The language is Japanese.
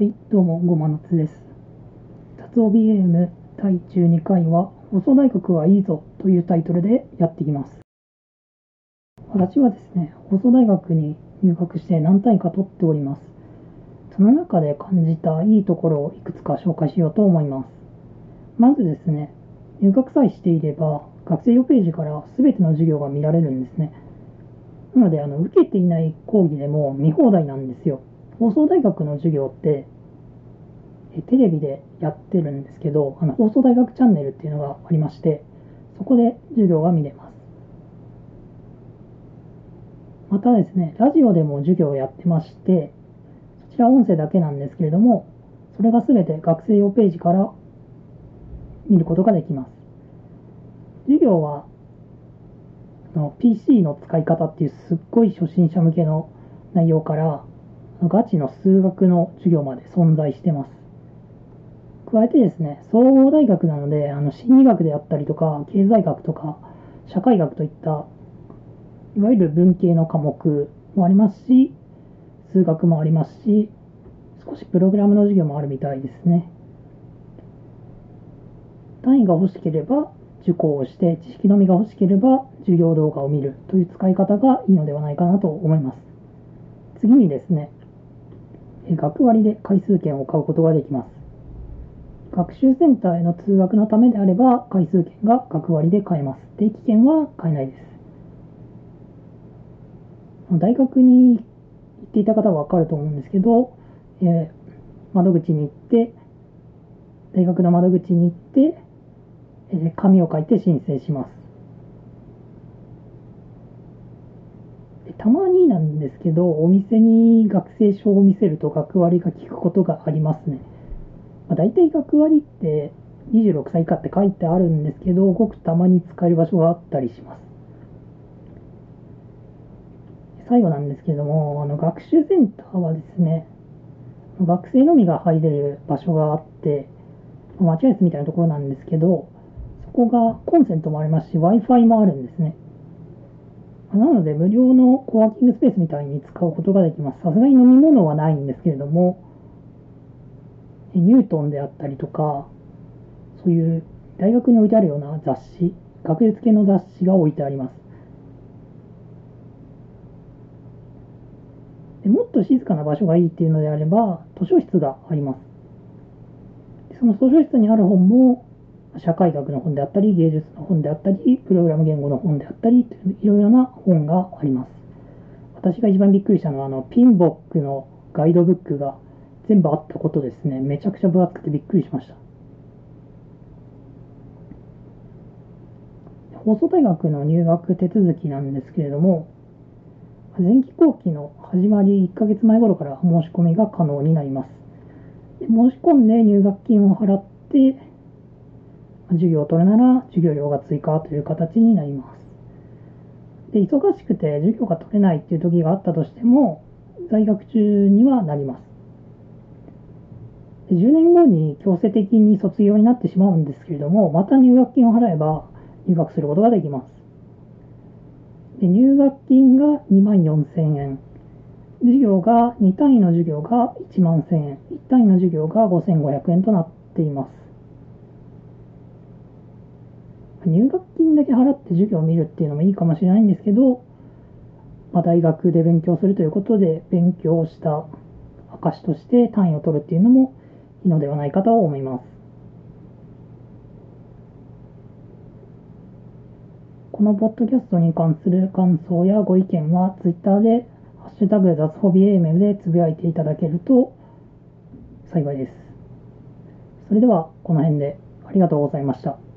はい、どうも、ごまなつです。雑帯 BM 第12回は、放送大学はいいぞというタイトルでやっていきます。私はですね、放送大学に入学して何単位か取っております。その中で感じたいいところをいくつか紹介しようと思います。まずですね、入学さえしていれば、学生用ページから全ての授業が見られるんですね。なので、あの受けていない講義でも見放題なんですよ。放送大学の授業ってテレビでやってるんですけどあの放送大学チャンネルっていうのがありましてそこで授業が見れます。またですねラジオでも授業をやってましてそちら音声だけなんですけれどもそれが全て学生用ページから見ることができます。授業はの PC の使い方っていうすっごい初心者向けの内容からガチの数学の授業まで存在してます。加えてですね、総合大学なので、あの心理学であったりとか、経済学とか、社会学といった、いわゆる文系の科目もありますし、数学もありますし、少しプログラムの授業もあるみたいですね。単位が欲しければ受講をして、知識のみが欲しければ授業動画を見るという使い方がいいのではないかなと思います。次にですね、学割で回数券を買うことができます。学習センターへの通学のためであれば、回数券が学割で買えます。定期券は買えないです。大学に行っていた方はわかると思うんですけど、えー、窓口に行って、大学の窓口に行って、えー、紙を書いて申請します。たまになんですけど、お店に学生証を見せると学割が効くことがありますね。まあ、大体学割って26歳以下って書いてあるんですけど、ごくたまに使える場所があったりします。最後なんですけども、あの学習センターはですね、学生のみが入れる場所があって、待合室みたいなところなんですけど、そこがコンセントもありますし、Wi-Fi もあるんですね。なので、無料のコワーキングスペースみたいに使うことができます。さすがに飲み物はないんですけれども、ニュートンであったりとか、そういう大学に置いてあるような雑誌、学術系の雑誌が置いてあります。でもっと静かな場所がいいっていうのであれば、図書室があります。その図書室にある本も、社会学の本であったり、芸術の本であったり、プログラム言語の本であったり、いろいろな本があります。私が一番びっくりしたのは、あの、ピンボックのガイドブックが全部あったことですね。めちゃくちゃ分厚くてびっくりしました。放送大学の入学手続きなんですけれども、前期後期の始まり1ヶ月前頃から申し込みが可能になります。申し込んで入学金を払って、授業を取るなら授業料が追加という形になります。で、忙しくて授業が取れないっていう時があったとしても、在学中にはなります。10年後に強制的に卒業になってしまうんですけれども、また入学金を払えば入学することができます。で入学金が2万4000円。授業が2単位の授業が1万1000円。1単位の授業が5500円となっています。入学金だけ払って授業を見るっていうのもいいかもしれないんですけど、まあ、大学で勉強するということで勉強した証として単位を取るっていうのもいいのではないかと思います。このポッドキャストに関する感想やご意見は Twitter でハッシュタグ雑ホビ AM でつぶやいていただけると幸いです。それではこの辺でありがとうございました。